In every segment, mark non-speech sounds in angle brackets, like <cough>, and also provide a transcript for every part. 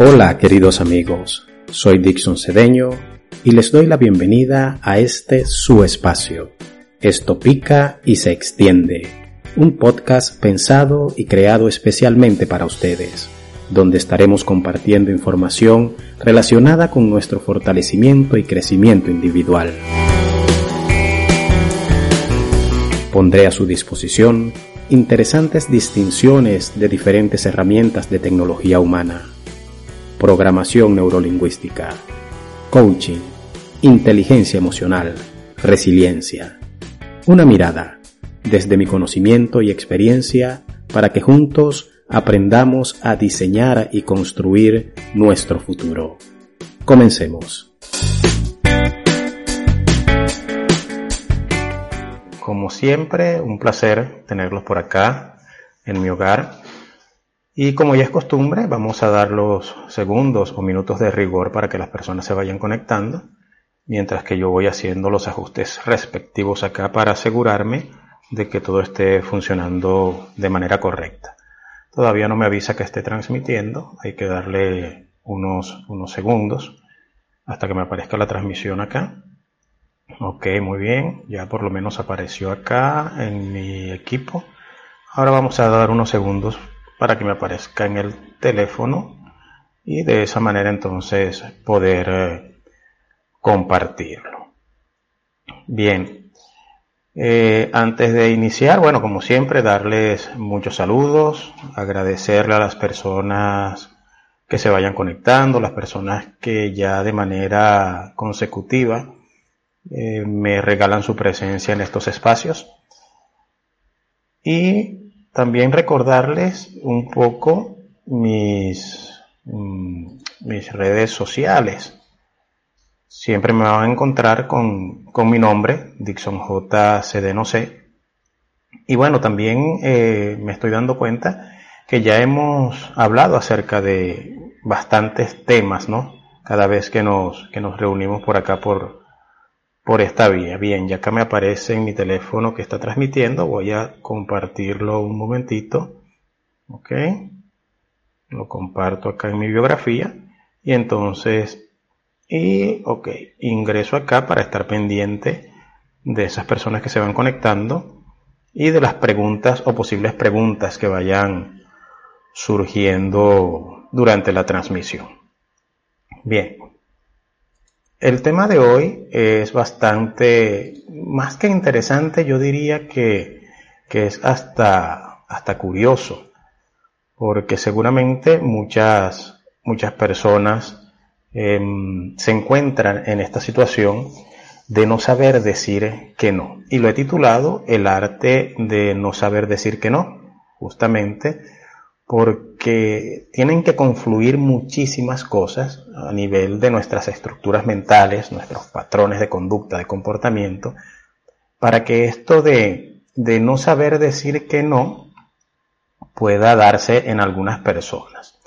Hola queridos amigos, soy Dixon Cedeño y les doy la bienvenida a este su espacio. Esto pica y se extiende, un podcast pensado y creado especialmente para ustedes, donde estaremos compartiendo información relacionada con nuestro fortalecimiento y crecimiento individual. Pondré a su disposición interesantes distinciones de diferentes herramientas de tecnología humana programación neurolingüística, coaching, inteligencia emocional, resiliencia. Una mirada desde mi conocimiento y experiencia para que juntos aprendamos a diseñar y construir nuestro futuro. Comencemos. Como siempre, un placer tenerlos por acá en mi hogar y como ya es costumbre, vamos a dar los segundos o minutos de rigor para que las personas se vayan conectando, mientras que yo voy haciendo los ajustes respectivos acá para asegurarme de que todo esté funcionando de manera correcta. Todavía no me avisa que esté transmitiendo, hay que darle unos, unos segundos hasta que me aparezca la transmisión acá. Ok, muy bien, ya por lo menos apareció acá en mi equipo. Ahora vamos a dar unos segundos para que me aparezca en el teléfono y de esa manera entonces poder eh, compartirlo. Bien, eh, antes de iniciar, bueno, como siempre, darles muchos saludos, agradecerle a las personas que se vayan conectando, las personas que ya de manera consecutiva eh, me regalan su presencia en estos espacios. Y también recordarles un poco mis, mm, mis redes sociales. Siempre me van a encontrar con, mi nombre, Dixon J. Y bueno, también eh, me estoy dando cuenta que ya hemos hablado acerca de bastantes temas, ¿no? Cada vez que nos, que nos reunimos por acá por, por esta vía. Bien, ya acá me aparece en mi teléfono que está transmitiendo, voy a compartirlo un momentito. Ok. Lo comparto acá en mi biografía. Y entonces, y ok, ingreso acá para estar pendiente de esas personas que se van conectando y de las preguntas o posibles preguntas que vayan surgiendo durante la transmisión. Bien, el tema de hoy es bastante, más que interesante, yo diría que, es hasta, hasta curioso, porque seguramente muchas, muchas personas em, se encuentran en esta situación de no saber decir que no. Y lo he titulado El arte de no saber decir que no, justamente porque tienen que confluir muchísimas cosas a nivel de nuestras estructuras mentales, nuestros patrones de conducta, de comportamiento, para que esto de, de no saber decir que no pueda darse en algunas personas.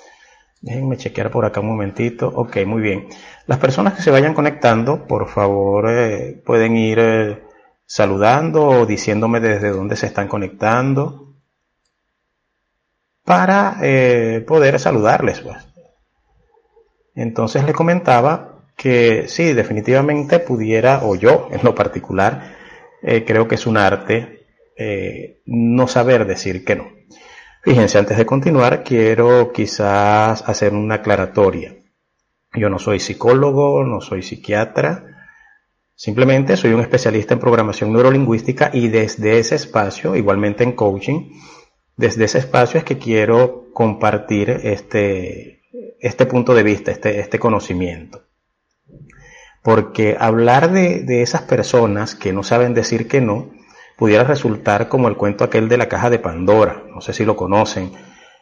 Déjenme chequear por acá un momentito. Ok, muy bien. Las personas que se vayan conectando, por favor, eh, pueden ir eh, saludando o diciéndome desde dónde se están conectando para eh, poder saludarles. Pues. Entonces le comentaba que sí, definitivamente pudiera, o yo en lo particular, eh, creo que es un arte eh, no saber decir que no. Fíjense, antes de continuar, quiero quizás hacer una aclaratoria. Yo no soy psicólogo, no soy psiquiatra, simplemente soy un especialista en programación neurolingüística y desde ese espacio, igualmente en coaching, desde ese espacio es que quiero compartir este, este punto de vista, este, este conocimiento. Porque hablar de, de, esas personas que no saben decir que no, pudiera resultar como el cuento aquel de la caja de Pandora. No sé si lo conocen.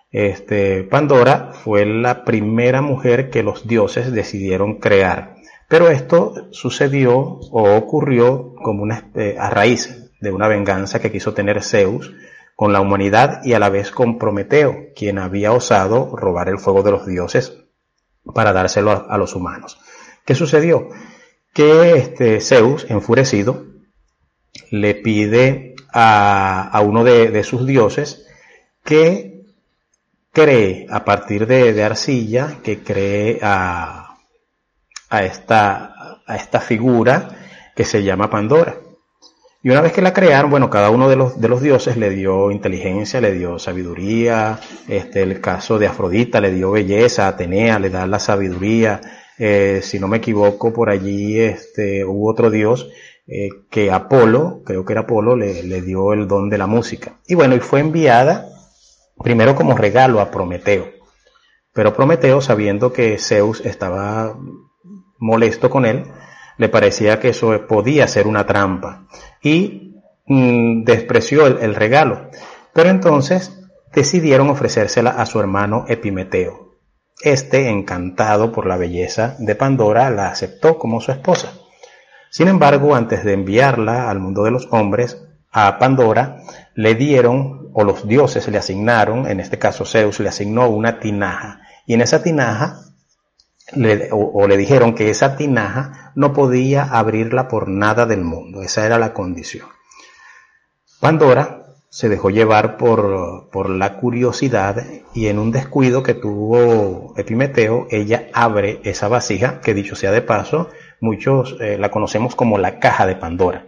Este, Pandora fue la primera mujer que los dioses decidieron crear. Pero esto sucedió o ocurrió como una, eh, a raíz de una venganza que quiso tener Zeus con la humanidad y a la vez con Prometeo, quien había osado robar el fuego de los dioses para dárselo a, los humanos. ¿Qué sucedió? Que este Zeus, enfurecido, le pide a, uno de, sus dioses que cree a partir de, arcilla, que cree a, esta, a esta figura que se llama Pandora. Y una vez que la crearon, bueno, cada uno de los, de los dioses le dio inteligencia, le dio sabiduría, este, el caso de Afrodita le dio belleza, Atenea le da la sabiduría, eh, si no me equivoco, por allí este, hubo otro dios eh, que Apolo, creo que era Apolo, le, le dio el don de la música. Y bueno, y fue enviada primero como regalo a Prometeo. Pero Prometeo, sabiendo que Zeus estaba molesto con él, le parecía que eso podía ser una trampa y mm, despreció el, regalo. Pero entonces decidieron ofrecérsela a su hermano Epimeteo. Este, encantado por la belleza de Pandora, la aceptó como su esposa. Sin embargo, antes de enviarla al mundo de los hombres, a Pandora le dieron, o los dioses le asignaron, en este caso Zeus le asignó una tinaja, y en esa tinaja o, le dijeron que esa tinaja no podía abrirla por nada del mundo. Esa era la condición. Pandora se dejó llevar por, por la curiosidad y en un descuido que tuvo Epimeteo, ella abre esa vasija, que dicho sea de paso, muchos eh, la conocemos como la caja de Pandora.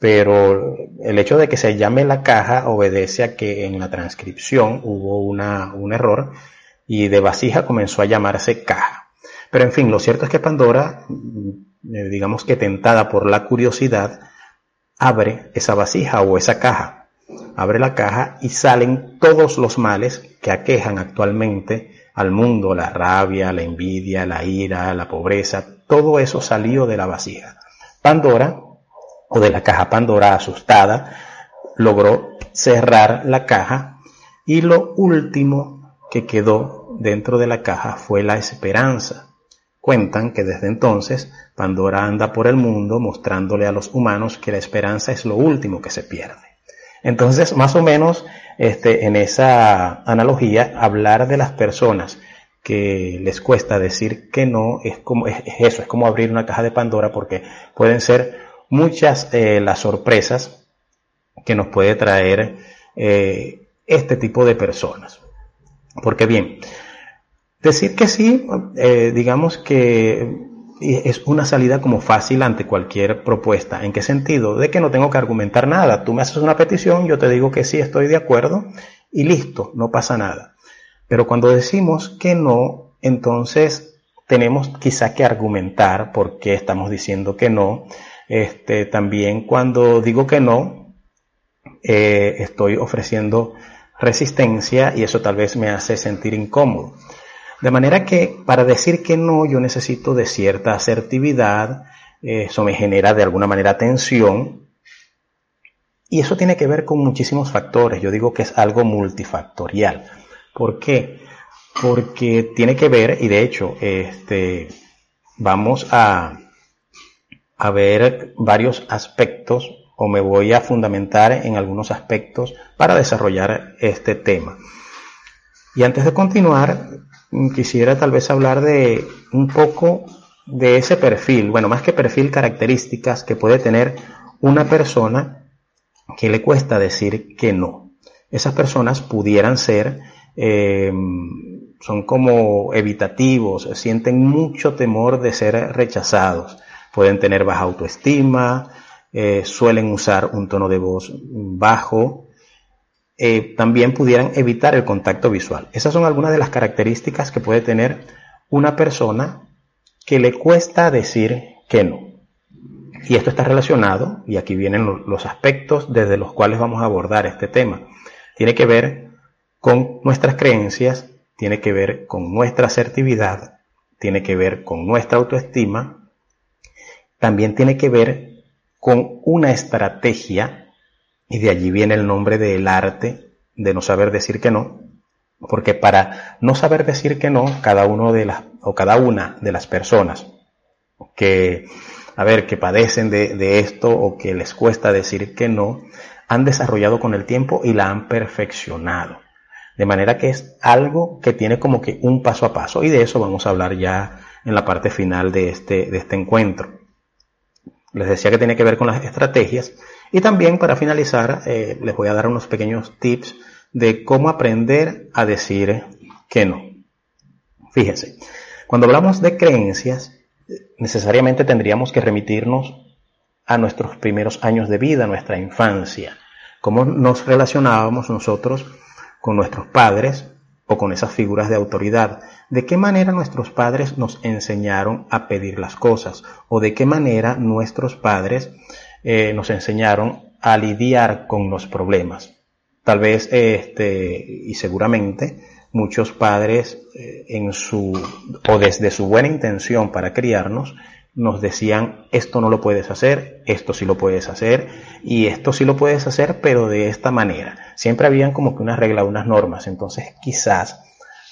Pero el hecho de que se llame la caja obedece a que en la transcripción hubo una, un error y de vasija comenzó a llamarse caja. Pero en fin, lo cierto es que Pandora, eh, digamos que tentada por la curiosidad, abre esa vasija o esa caja. Abre la caja y salen todos los males que aquejan actualmente al mundo, la rabia, la envidia, la ira, la pobreza, todo eso salió de la vasija. Pandora, o de la caja Pandora asustada, logró cerrar la caja y lo último que quedó dentro de la caja fue la esperanza. Cuentan que desde entonces Pandora anda por el mundo mostrándole a los humanos que la esperanza es lo último que se pierde. Entonces, más o menos, este, en esa analogía, hablar de las personas que les cuesta decir que no es como es, eso, es como abrir una caja de Pandora porque pueden ser muchas eh, las sorpresas que nos puede traer eh, este tipo de personas. Porque bien, Decir que sí, eh, digamos que es una salida como fácil ante cualquier propuesta. ¿En qué sentido? De que no tengo que argumentar nada. Tú me haces una petición, yo te digo que sí, estoy de acuerdo y listo, no pasa nada. Pero cuando decimos que no, entonces tenemos quizá que argumentar por qué estamos diciendo que no. Este, también cuando digo que no, eh, estoy ofreciendo resistencia y eso tal vez me hace sentir incómodo. De manera que para decir que no yo necesito de cierta asertividad, eh, eso me genera de alguna manera tensión y eso tiene que ver con muchísimos factores. Yo digo que es algo multifactorial. ¿Por qué? Porque tiene que ver, y de hecho, este, vamos a, a ver varios aspectos o me voy a fundamentar en algunos aspectos para desarrollar este tema. Y antes de continuar, quisiera tal vez hablar de un poco de ese perfil, bueno, más que perfil, características que puede tener una persona que le cuesta decir que no. Esas personas pudieran ser, eh, son como evitativos, sienten mucho temor de ser rechazados, pueden tener baja autoestima, eh, suelen usar un tono de voz bajo, eh, también pudieran evitar el contacto visual. Esas son algunas de las características que puede tener una persona que le cuesta decir que no. Y esto está relacionado, y aquí vienen los aspectos desde los cuales vamos a abordar este tema. Tiene que ver con nuestras creencias, tiene que ver con nuestra asertividad, tiene que ver con nuestra autoestima, también tiene que ver con una estrategia y de allí viene el nombre del arte de no saber decir que no, porque para no saber decir que no, cada uno de las, o cada una de las personas que, a ver, que padecen de, de esto o que les cuesta decir que no, han desarrollado con el tiempo y la han perfeccionado. De manera que es algo que tiene como que un paso a paso y de eso vamos a hablar ya en la parte final de este, de este encuentro. Les decía que tiene que ver con las estrategias y también para finalizar, eh, les voy a dar unos pequeños tips de cómo aprender a decir que no. Fíjense, cuando hablamos de creencias, necesariamente tendríamos que remitirnos a nuestros primeros años de vida, nuestra infancia, cómo nos relacionábamos nosotros con nuestros padres o con esas figuras de autoridad, de qué manera nuestros padres nos enseñaron a pedir las cosas o de qué manera nuestros padres eh, nos enseñaron a lidiar con los problemas. Tal vez, este, y seguramente, muchos padres eh, en su, o desde su buena intención para criarnos, nos decían, esto no lo puedes hacer, esto sí lo puedes hacer, y esto sí lo puedes hacer, pero de esta manera. Siempre habían como que una regla, unas normas. Entonces, quizás,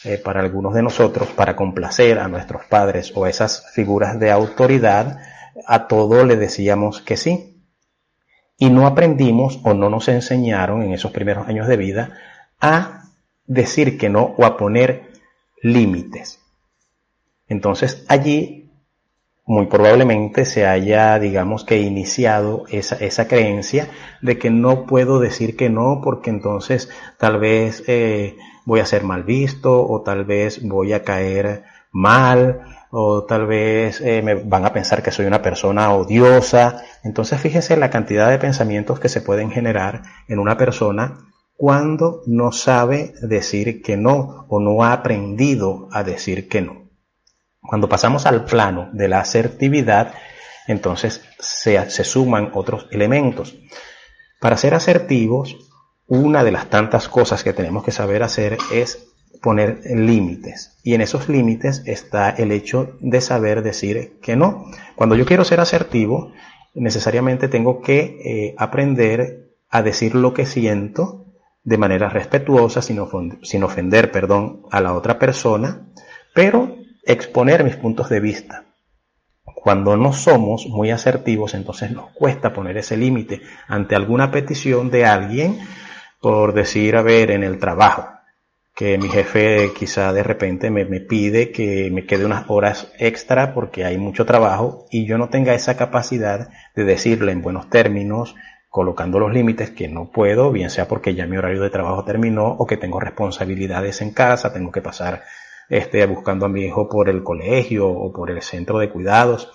eh, para algunos de nosotros, para complacer a nuestros padres o esas figuras de autoridad, a todo le decíamos que sí. Y no aprendimos o no nos enseñaron en esos primeros años de vida a decir que no o a poner límites. Entonces allí muy probablemente se haya, digamos que, iniciado esa, esa creencia de que no puedo decir que no porque entonces tal vez eh, voy a ser mal visto o tal vez voy a caer mal o tal vez eh, me van a pensar que soy una persona odiosa. Entonces fíjese la cantidad de pensamientos que se pueden generar en una persona cuando no sabe decir que no o no ha aprendido a decir que no. Cuando pasamos al plano de la asertividad, entonces se, se suman otros elementos. Para ser asertivos, una de las tantas cosas que tenemos que saber hacer es poner límites. Y en esos límites está el hecho de saber decir que no. Cuando yo quiero ser asertivo, necesariamente tengo que eh, aprender a decir lo que siento de manera respetuosa, sin, ofender, perdón, a la otra persona, pero exponer mis puntos de vista. Cuando no somos muy asertivos, entonces nos cuesta poner ese límite ante alguna petición de alguien, por decir, a ver, en el trabajo, que mi jefe quizá de repente me, me, pide que me quede unas horas extra porque hay mucho trabajo y yo no tenga esa capacidad de decirle en buenos términos, colocando los límites que no puedo, bien sea porque ya mi horario de trabajo terminó o que tengo responsabilidades en casa, tengo que pasar este, buscando a mi hijo por el colegio o por el centro de cuidados.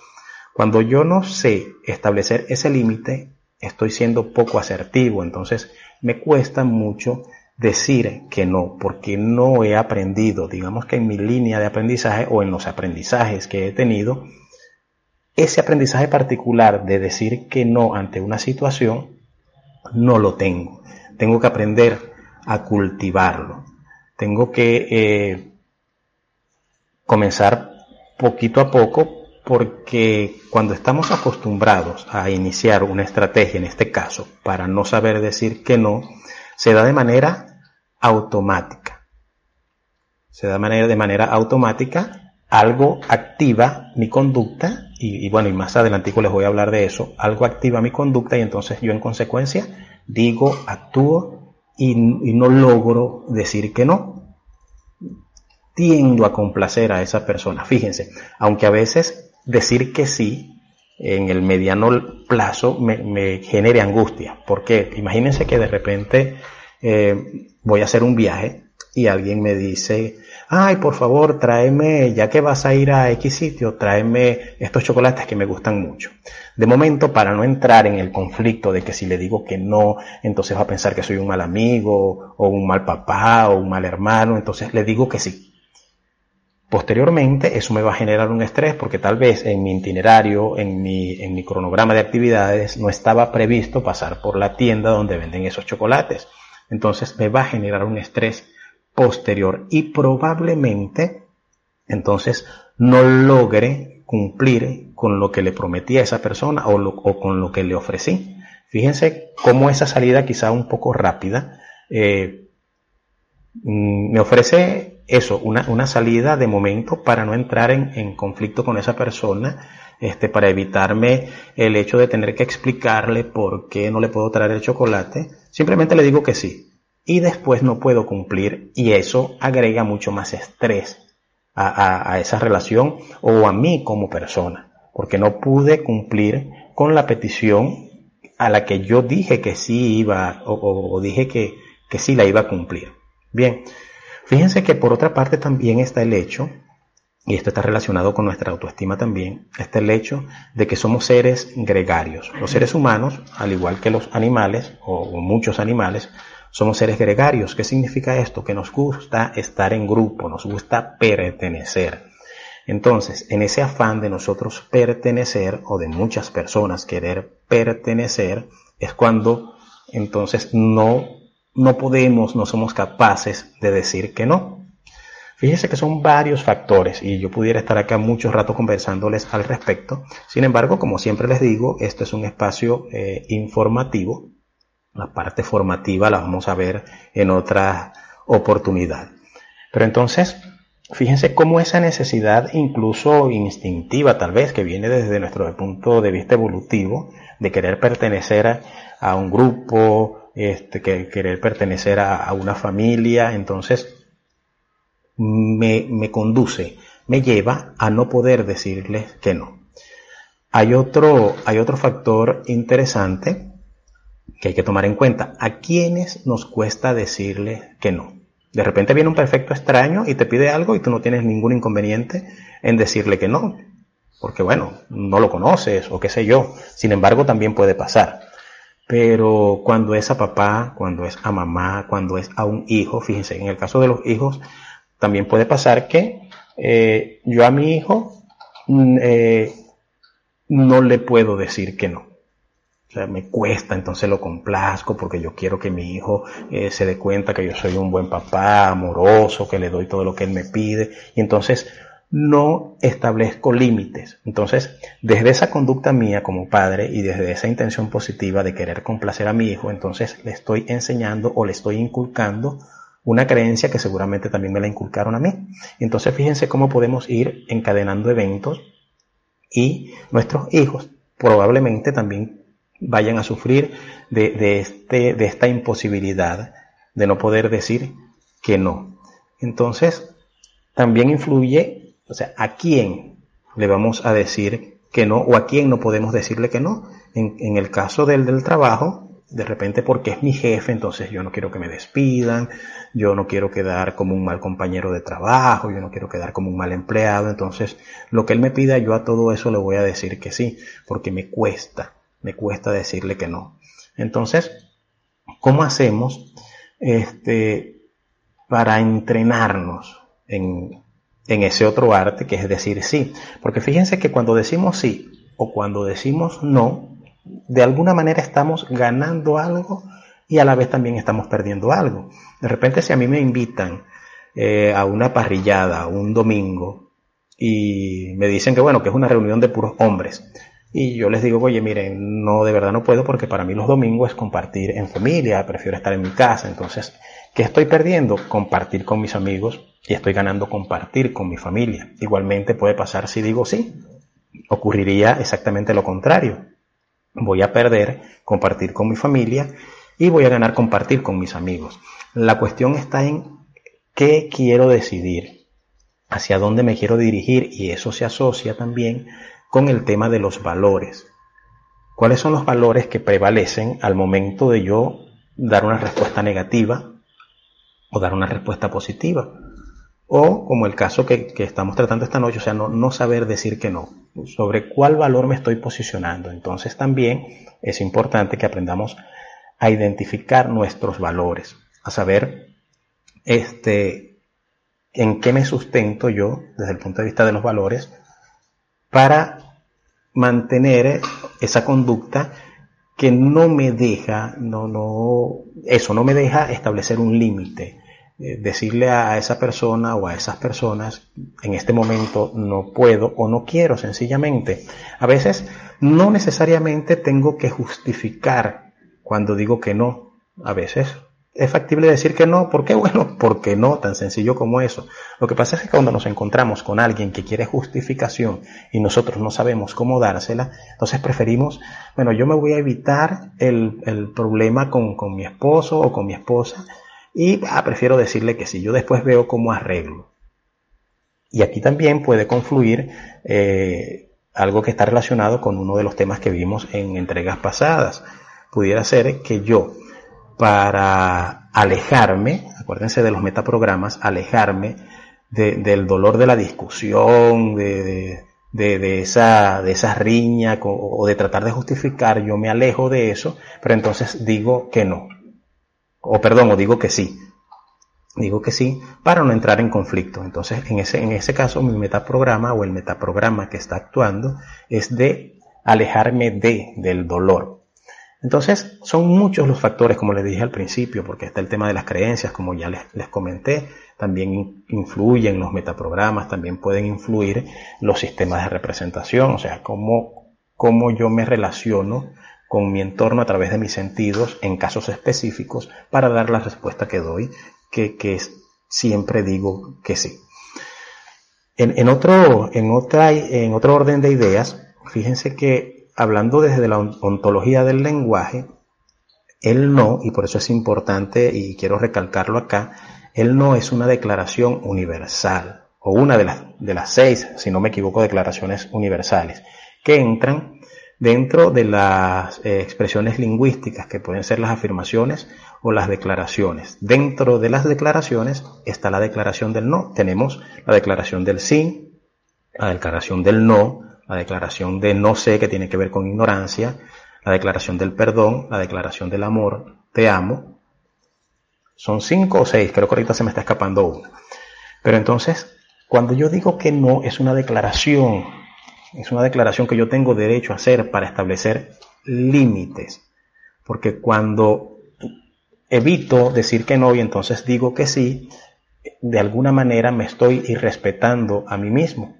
Cuando yo no sé establecer ese límite, estoy siendo poco asertivo, entonces me cuesta mucho decir que no, porque no he aprendido, digamos que en mi línea de aprendizaje o en los aprendizajes que he tenido, ese aprendizaje particular de decir que no ante una situación, no lo tengo. Tengo que aprender a cultivarlo. Tengo que eh, comenzar poquito a poco porque cuando estamos acostumbrados a iniciar una estrategia, en este caso, para no saber decir que no, se da de manera automática. Se da de manera, de manera automática, algo activa mi conducta, y, bueno, y más adelante les voy a hablar de eso, algo activa mi conducta y entonces yo en consecuencia digo, actúo y, y no logro decir que no tiendo a complacer a esa persona. Fíjense, aunque a veces decir que sí en el mediano plazo me, genere angustia. porque Imagínense que de repente eh, voy a hacer un viaje y alguien me dice, ay, por favor, tráeme, ya que vas a ir a X sitio, tráeme estos chocolates que me gustan mucho. De momento, para no entrar en el conflicto de que si le digo que no, entonces va a pensar que soy un mal amigo, o un mal papá, o un mal hermano, entonces le digo que sí. Posteriormente, eso me va a generar un estrés porque tal vez en mi itinerario, en mi, en mi cronograma de actividades, no estaba previsto pasar por la tienda donde venden esos chocolates. Entonces me va a generar un estrés posterior y probablemente entonces no logre cumplir con lo que le prometí a esa persona o, con lo que le ofrecí. Fíjense cómo esa salida quizá un poco rápida eh, me ofrece eso, una, una, salida de momento para no entrar en, en, conflicto con esa persona, este, para evitarme el hecho de tener que explicarle por qué no le puedo traer el chocolate. Simplemente le digo que sí. Y después no puedo cumplir y eso agrega mucho más estrés a, a, esa relación o a mí como persona, porque no pude cumplir con la petición a la que yo dije que sí iba o, o, o dije que, que sí la iba a cumplir. Bien, Fíjense que por otra parte también está el hecho, y esto está relacionado con nuestra autoestima también, está el hecho de que somos seres gregarios. Los seres humanos, al igual que los animales, o muchos animales, somos seres gregarios. ¿Qué significa esto? Que nos gusta estar en grupo, nos gusta pertenecer. Entonces, en ese afán de nosotros pertenecer o de muchas personas querer pertenecer, es cuando entonces no, no podemos, no somos capaces de decir que no. Fíjense que son varios factores y yo pudiera estar acá mucho rato conversándoles al respecto. Sin embargo, como siempre les digo, esto es un espacio eh, informativo la parte formativa la vamos a ver en otra oportunidad. Pero entonces, fíjense cómo esa necesidad, incluso instintiva tal vez, que viene desde nuestro punto de vista evolutivo, de querer pertenecer a, un grupo, este, que querer pertenecer a, una familia, entonces me, me conduce, me lleva a no poder decirles que no. Hay otro, hay otro factor interesante que hay que tomar en cuenta. ¿A quiénes nos cuesta decirle que no? De repente viene un perfecto extraño y te pide algo y tú no tienes ningún inconveniente en decirle que no. Porque bueno, no lo conoces o qué sé yo. Sin embargo, también puede pasar. Pero cuando es a papá, cuando es a mamá, cuando es a un hijo, fíjense, en el caso de los hijos, también puede pasar que eh, yo a mi hijo mm, eh, no le puedo decir que no sea, me cuesta, entonces lo complazco porque yo quiero que mi hijo eh, se dé cuenta que yo soy un buen papá, amoroso, que le doy todo lo que él me pide. Y entonces no establezco límites. Entonces, desde esa conducta mía como padre y desde esa intención positiva de querer complacer a mi hijo, entonces le estoy enseñando o le estoy inculcando una creencia que seguramente también me la inculcaron a mí. Entonces, fíjense cómo podemos ir encadenando eventos y nuestros hijos probablemente también vayan a sufrir de, este, de esta imposibilidad de no poder decir que no. Entonces, también influye, o sea, a quién le vamos a decir que no o a quién no podemos decirle que no. En, en el caso del, del trabajo, de repente porque es mi jefe, entonces yo no quiero que me despidan, yo no quiero quedar como un mal compañero de trabajo, yo no quiero quedar como un mal empleado, entonces lo que él me pida yo a todo eso le voy a decir que sí, porque me cuesta, me cuesta decirle que no. Entonces, ¿cómo hacemos este, para entrenarnos en, en ese otro arte que es decir sí? Porque fíjense que cuando decimos sí o cuando decimos no, de alguna manera estamos ganando algo y a la vez también estamos perdiendo algo. De repente si a mí me invitan eh, a una parrillada un domingo y me dicen que bueno, que es una reunión de puros hombres, y yo les digo, oye, miren, no, de verdad no puedo porque para mí los domingos es compartir en familia, prefiero estar en mi casa. Entonces, ¿qué estoy perdiendo? Compartir con mis amigos y estoy ganando compartir con mi familia. Igualmente puede pasar si digo sí. Ocurriría exactamente lo contrario. Voy a perder compartir con mi familia y voy a ganar compartir con mis amigos. La cuestión está en qué quiero decidir, hacia dónde me quiero dirigir y eso se asocia también con el tema de los valores. ¿Cuáles son los valores que prevalecen al momento de yo dar una respuesta negativa o dar una respuesta positiva? O como el caso que, estamos tratando esta noche, o sea, no, no saber decir que no, sobre cuál valor me estoy posicionando. Entonces también es importante que aprendamos a identificar nuestros valores, a saber este, en qué me sustento yo desde el punto de vista de los valores para mantener esa conducta que no me deja, no, no, eso no me deja establecer un límite. Eh, decirle a esa persona o a esas personas, en este momento no puedo o no quiero sencillamente. A veces no necesariamente tengo que justificar cuando digo que no. A veces es factible decir que no. ¿Por qué? <laughs> Bueno, porque no, tan sencillo como eso. Lo que pasa es que cuando nos encontramos con alguien que quiere justificación y nosotros no sabemos cómo dársela, entonces preferimos, bueno, yo me voy a evitar el, el problema con, con, mi esposo o con mi esposa y ah, prefiero decirle que sí, yo después veo cómo arreglo. Y aquí también puede confluir eh, algo que está relacionado con uno de los temas que vimos en entregas pasadas. Pudiera ser que yo, para alejarme, acuérdense de los metaprogramas, alejarme del dolor de la discusión, de, de, esa, de esa riña o de tratar de justificar, yo me alejo de eso, pero entonces digo que no. O perdón, o digo que sí. Digo que sí para no entrar en conflicto. Entonces, en ese, en ese caso, mi metaprograma o el metaprograma que está actuando es de alejarme de, del dolor. Entonces, son muchos los factores, como les dije al principio, porque está el tema de las creencias, como ya les, les comenté, también influyen los metaprogramas, también pueden influir los sistemas de representación, o sea, cómo, cómo yo me relaciono con mi entorno a través de mis sentidos en casos específicos para dar la respuesta que doy, que, que siempre digo que sí. En, en, otro, en, otra, en orden de ideas, fíjense que hablando desde la ontología del lenguaje, el no, y por eso es importante y quiero recalcarlo acá, el no es una declaración universal, o una de las, de las seis, si no me equivoco, declaraciones universales, que entran dentro de las eh, expresiones lingüísticas, que pueden ser las afirmaciones o las declaraciones. Dentro de las declaraciones está la declaración del no. Tenemos la declaración del sí, la declaración del no, la declaración de no sé que tiene que ver con ignorancia, la declaración del perdón, la declaración del amor, te amo. Son cinco o seis, creo que ahorita se me está escapando una. Pero entonces, cuando yo digo que no, es una declaración, es una declaración que yo tengo derecho a hacer para establecer límites. Porque cuando evito decir que no y entonces digo que sí, de alguna manera me estoy irrespetando a mí mismo.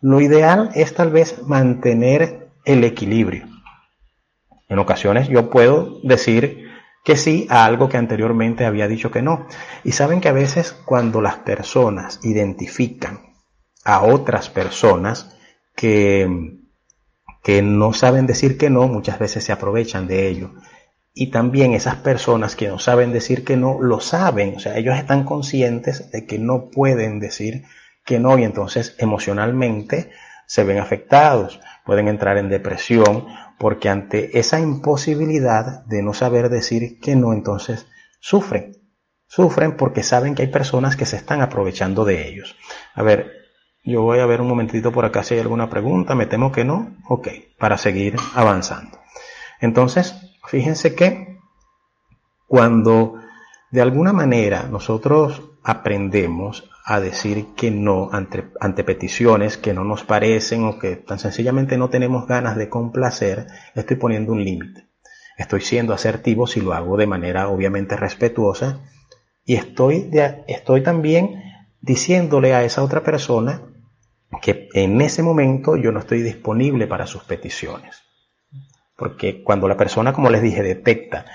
Lo ideal es tal vez mantener el equilibrio. En ocasiones yo puedo decir que sí a algo que anteriormente había dicho que no. Y saben que a veces cuando las personas identifican a otras personas que, que no saben decir que no, muchas veces se aprovechan de ello. Y también esas personas que no saben decir que no, lo saben. O sea, ellos están conscientes de que no pueden decir que no y entonces emocionalmente se ven afectados, pueden entrar en depresión porque ante esa imposibilidad de no saber decir que no, entonces sufren. Sufren porque saben que hay personas que se están aprovechando de ellos. A ver, yo voy a ver un momentito por acá si hay alguna pregunta, me temo que no. Ok, para seguir avanzando. Entonces, fíjense que cuando de alguna manera nosotros aprendemos a decir que no ante, ante, peticiones que no nos parecen o que tan sencillamente no tenemos ganas de complacer, estoy poniendo un límite. Estoy siendo asertivo si lo hago de manera obviamente respetuosa y estoy, estoy también diciéndole a esa otra persona que en ese momento yo no estoy disponible para sus peticiones. Porque cuando la persona, como les dije, detecta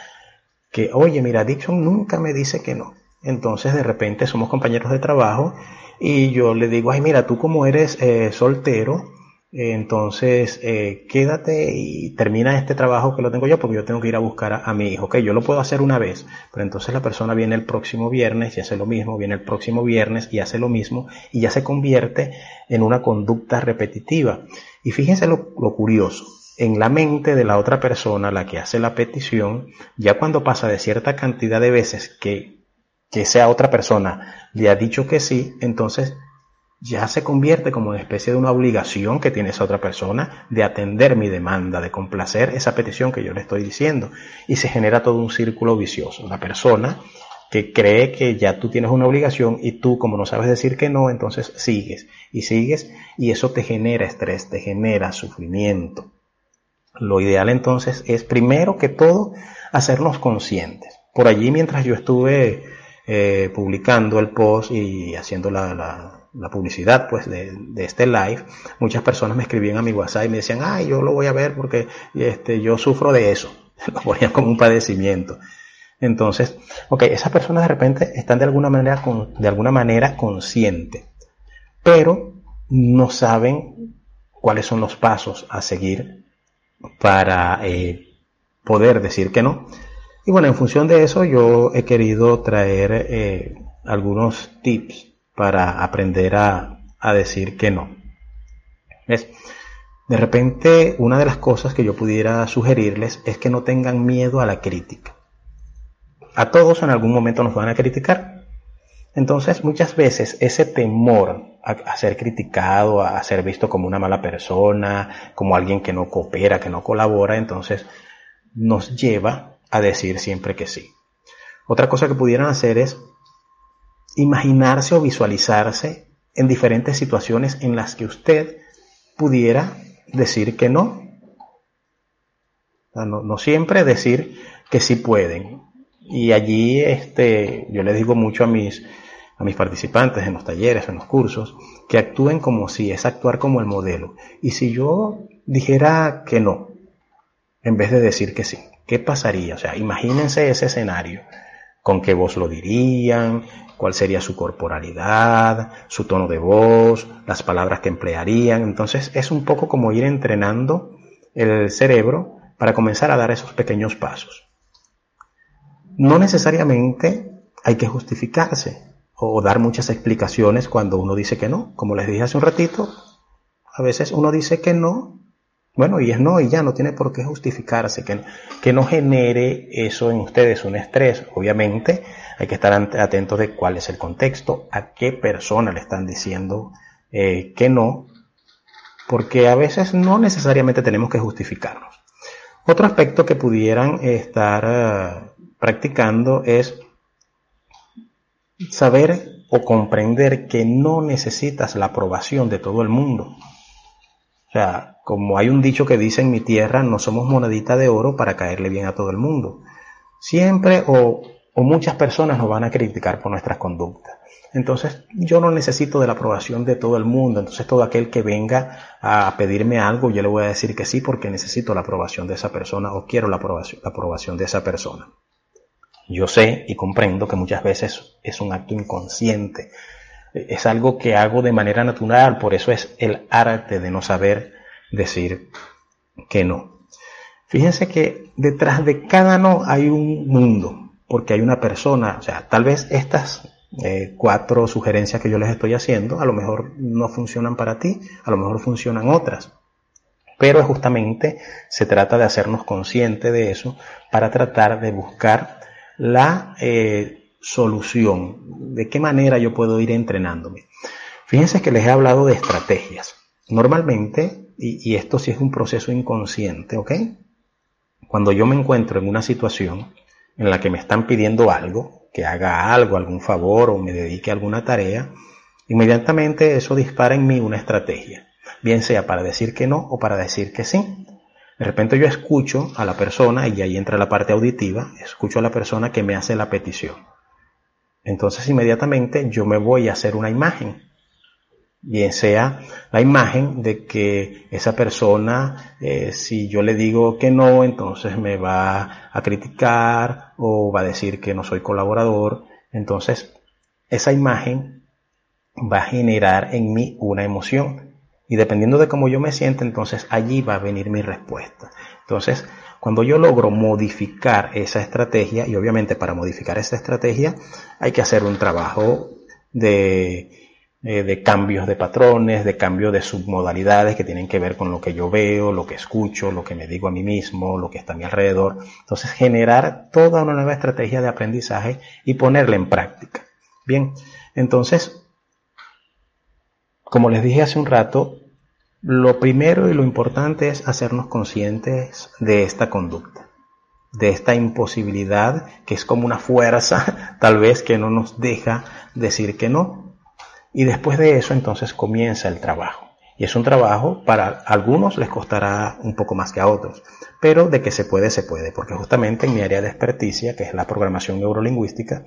que, oye, mira, Dixon nunca me dice que no, entonces de repente somos compañeros de trabajo y yo le digo, ay mira, tú como eres eh, soltero, entonces eh, quédate y termina este trabajo que lo tengo yo porque yo tengo que ir a buscar a, mi hijo. Ok, yo lo puedo hacer una vez, pero entonces la persona viene el próximo viernes y hace lo mismo, viene el próximo viernes y hace lo mismo y ya se convierte en una conducta repetitiva. Y fíjense lo, lo curioso en la mente de la otra persona, la que hace la petición, ya cuando pasa de cierta cantidad de veces que que esa otra persona le ha dicho que sí, entonces ya se convierte como una especie de una obligación que tiene esa otra persona de atender mi demanda, de complacer esa petición que yo le estoy diciendo. Y se genera todo un círculo vicioso. La persona que cree que ya tú tienes una obligación y tú como no sabes decir que no, entonces sigues y sigues y eso te genera estrés, te genera sufrimiento. Lo ideal entonces es primero que todo hacernos conscientes. Por allí mientras yo estuve eh, publicando el post y haciendo la, la, publicidad pues de, este live, muchas personas me escribían a mi WhatsApp y me decían, ay, yo lo voy a ver porque este, yo sufro de eso. <laughs> Lo ponían como un padecimiento. Entonces, ok, esas personas de repente están de alguna manera, con, de alguna manera conscientes, pero no saben cuáles son los pasos a seguir para eh, poder decir que no. Y bueno, en función de eso yo he querido traer eh, algunos tips para aprender a, a decir que no. ¿Ves? De repente, una de las cosas que yo pudiera sugerirles es que no tengan miedo a la crítica. a todos en algún momento nos van a criticar. Entonces, muchas veces ese temor a, ser criticado, a ser visto como una mala persona, como alguien que no coopera, que no colabora, entonces nos lleva a decir siempre que sí. Otra cosa que pudieran hacer es imaginarse o visualizarse en diferentes situaciones en las que usted pudiera decir que no. No, no siempre decir que sí pueden. Y allí este, yo le digo mucho a mis, a mis participantes en los talleres, en los cursos, que actúen como si es actuar como el modelo. Y si yo dijera que no, en vez de decir que sí, ¿qué pasaría? O sea, imagínense ese escenario. ¿Con qué voz lo dirían? ¿Cuál sería su corporalidad? ¿Su tono de voz? ¿Las palabras que emplearían? Entonces es un poco como ir entrenando el cerebro para comenzar a dar esos pequeños pasos. No necesariamente hay que justificarse o dar muchas explicaciones cuando uno dice que no. Como les dije hace un ratito, a veces uno dice que no bueno, y es no, y ya no tiene por qué justificarse, que, que no genere eso en ustedes un estrés. Obviamente hay que estar atentos de cuál es el contexto, a qué persona le están diciendo eh, que no, porque a veces no necesariamente tenemos que justificarnos. Otro aspecto que pudieran estar eh, practicando es saber o comprender que no necesitas la aprobación de todo el mundo. O sea, como hay un dicho que dice en mi tierra, no somos monedita de oro para caerle bien a todo el mundo. Siempre o, muchas personas nos van a criticar por nuestras conductas. Entonces yo no necesito de la aprobación de todo el mundo. Entonces todo aquel que venga a pedirme algo, yo le voy a decir que sí porque necesito la aprobación de esa persona o quiero la aprobación, la aprobación de esa persona. Yo sé y comprendo que muchas veces es un acto inconsciente. Es algo que hago de manera natural, por eso es el arte de no saber decir que no. Fíjense que detrás de cada no hay un mundo, porque hay una persona, o sea, tal vez estas eh, cuatro sugerencias que yo les estoy haciendo, a lo mejor no funcionan para ti, a lo mejor funcionan otras. Pero justamente se trata de hacernos conscientes de eso para tratar de buscar la eh, solución. ¿De qué manera yo puedo ir entrenándome? Fíjense que les he hablado de estrategias. Normalmente y, esto sí es un proceso inconsciente, ¿ok? Cuando yo me encuentro en una situación en la que me están pidiendo algo, que haga algo, algún favor o me dedique a alguna tarea, inmediatamente eso dispara en mí una estrategia, bien sea para decir que no o para decir que sí. De repente yo escucho a la persona, y ahí entra la parte auditiva, escucho a la persona que me hace la petición. Entonces inmediatamente yo me voy a hacer una imagen bien sea la imagen de que esa persona, eh, si yo le digo que no, entonces me va a criticar o va a decir que no soy colaborador. Entonces, esa imagen va a generar en mí una emoción. Y dependiendo de cómo yo me siento, entonces allí va a venir mi respuesta. Entonces, cuando yo logro modificar esa estrategia, y obviamente para modificar esa estrategia hay que hacer un trabajo de eh, de cambios de patrones, de cambio de submodalidades que tienen que ver con lo que yo veo, lo que escucho, lo que me digo a mí mismo, lo que está a mi alrededor. Entonces, generar toda una nueva estrategia de aprendizaje y ponerla en práctica. Bien, entonces, como les dije hace un rato, lo primero y lo importante es hacernos conscientes de esta conducta, de esta imposibilidad que es como una fuerza <laughs> tal vez que no nos deja decir que no, y después de eso entonces comienza el trabajo. Y es un trabajo para algunos les costará un poco más que a otros, pero de que se puede, se puede, porque justamente en mi área de experticia, que es la programación neurolingüística,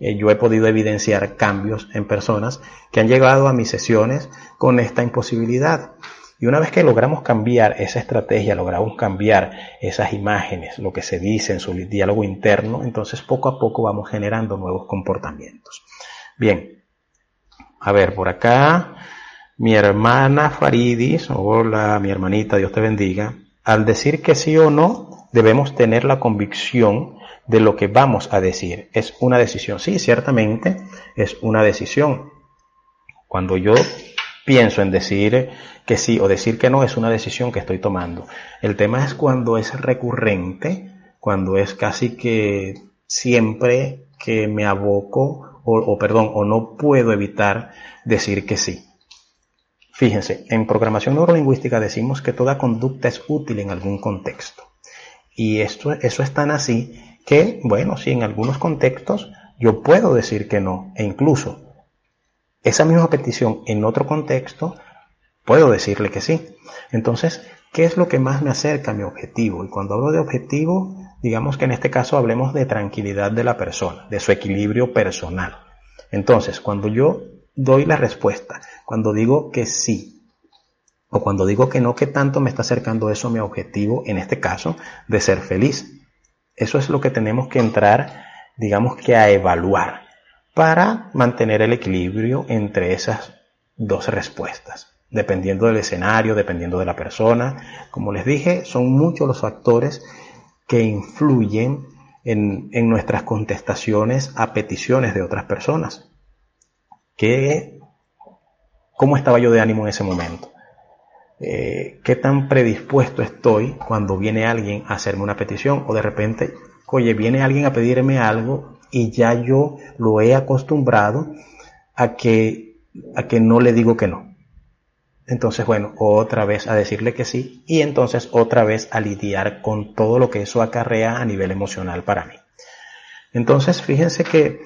eh, yo he podido evidenciar cambios en personas que han llegado a mis sesiones con esta imposibilidad. Y una vez que logramos cambiar esa estrategia, logramos cambiar esas imágenes, lo que se dice en su diálogo interno, entonces poco a poco vamos generando nuevos comportamientos. Bien, a ver, por acá, mi hermana Faridis, hola, mi hermanita, Dios te bendiga. Al decir que sí o no, debemos tener la convicción de lo que vamos a decir. Es una decisión. Sí, ciertamente es una decisión. Cuando yo pienso en decir que sí o decir que no, es una decisión que estoy tomando. El tema es cuando es recurrente, cuando es casi que siempre que me aboco o, perdón, o no puedo evitar decir que sí. Fíjense, en programación neurolingüística decimos que toda conducta es útil en algún contexto. Y esto, eso es tan así que, bueno, si en algunos contextos yo puedo decir que no, e incluso esa misma petición en otro contexto, puedo decirle que sí. Entonces, ¿qué es lo que más me acerca a mi objetivo? Y cuando hablo de objetivo, digamos que en este caso hablemos de tranquilidad de la persona, de su equilibrio personal. Entonces, cuando yo doy la respuesta, cuando digo que sí, o cuando digo que no, ¿qué tanto me está acercando eso a mi objetivo, en este caso, de ser feliz? Eso es lo que tenemos que entrar, digamos que a evaluar para mantener el equilibrio entre esas dos respuestas, dependiendo del escenario, dependiendo de la persona. Como les dije, son muchos los factores que influyen en, en nuestras contestaciones a peticiones de otras personas. ¿Qué, ¿Cómo estaba yo de ánimo en ese momento? Eh, ¿Qué tan predispuesto estoy cuando viene alguien a hacerme una petición o de repente, oye, viene alguien a pedirme algo y ya yo lo he acostumbrado a que, a que no le digo que no. Entonces, bueno, otra vez a decirle que sí y entonces otra vez a lidiar con todo lo que eso acarrea a nivel emocional para mí. Entonces, fíjense que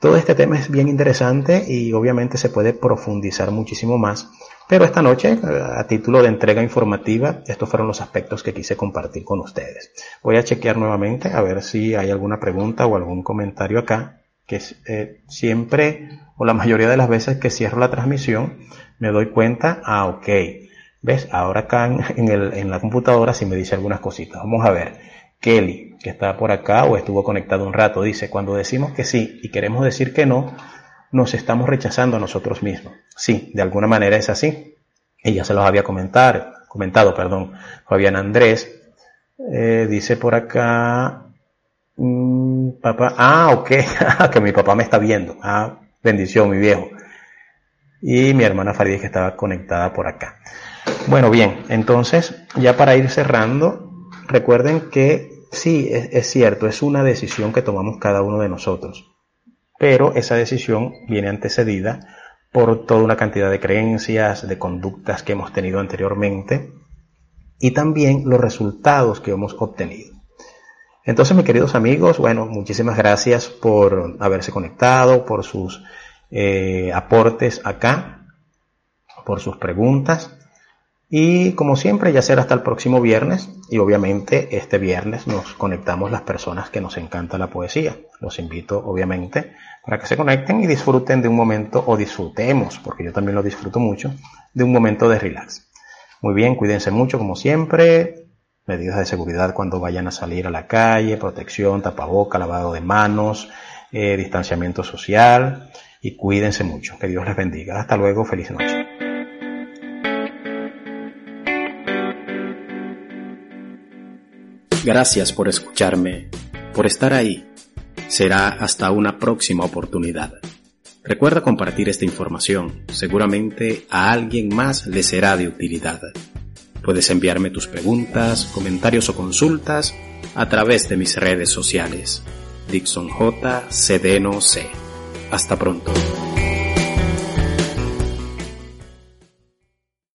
todo este tema es bien interesante y obviamente se puede profundizar muchísimo más, pero esta noche, a título de entrega informativa, estos fueron los aspectos que quise compartir con ustedes. Voy a chequear nuevamente a ver si hay alguna pregunta o algún comentario acá, que eh, siempre o la mayoría de las veces que cierro la transmisión me doy cuenta, ah, ok, ves, ahora acá <laughs> en, el, en la computadora sí me dice algunas cositas. Vamos a ver. Kelly, que está por acá o estuvo conectado un rato, dice, cuando decimos que sí y queremos decir que no, nos estamos rechazando a nosotros mismos. Sí, de alguna manera es así. Ella se los había comentar, comentado, perdón, Fabián Andrés. Eh, dice por acá, mm, papá, ah, ok, <laughs> que mi papá me está viendo. Ah, bendición, mi viejo. Y mi hermana Farideh que estaba conectada por acá. Bueno, bien, entonces, ya para ir cerrando, recuerden que sí, es, cierto, es una decisión que tomamos cada uno de nosotros, pero esa decisión viene antecedida por toda una cantidad de creencias, de conductas que hemos tenido anteriormente y también los resultados que hemos obtenido. Entonces, mis queridos amigos, bueno, muchísimas gracias por haberse conectado, por sus eh, aportes acá, por sus preguntas. Y como siempre, ya será hasta el próximo viernes. Y obviamente este viernes nos conectamos las personas que nos encanta la poesía. Los invito, obviamente, para que se conecten y disfruten de un momento, o disfrutemos, porque yo también lo disfruto mucho, de un momento de relax. Muy bien, cuídense mucho como siempre. Medidas de seguridad cuando vayan a salir a la calle, protección, tapaboca, lavado de manos, eh, distanciamiento social. Y cuídense mucho. Que Dios les bendiga. Hasta luego. Feliz noche. Gracias por escucharme, por estar ahí. Será hasta una próxima oportunidad. Recuerda compartir esta información, seguramente a alguien más le será de utilidad. Puedes enviarme tus preguntas, comentarios o consultas a través de mis redes sociales. Dixon J. C. Hasta pronto.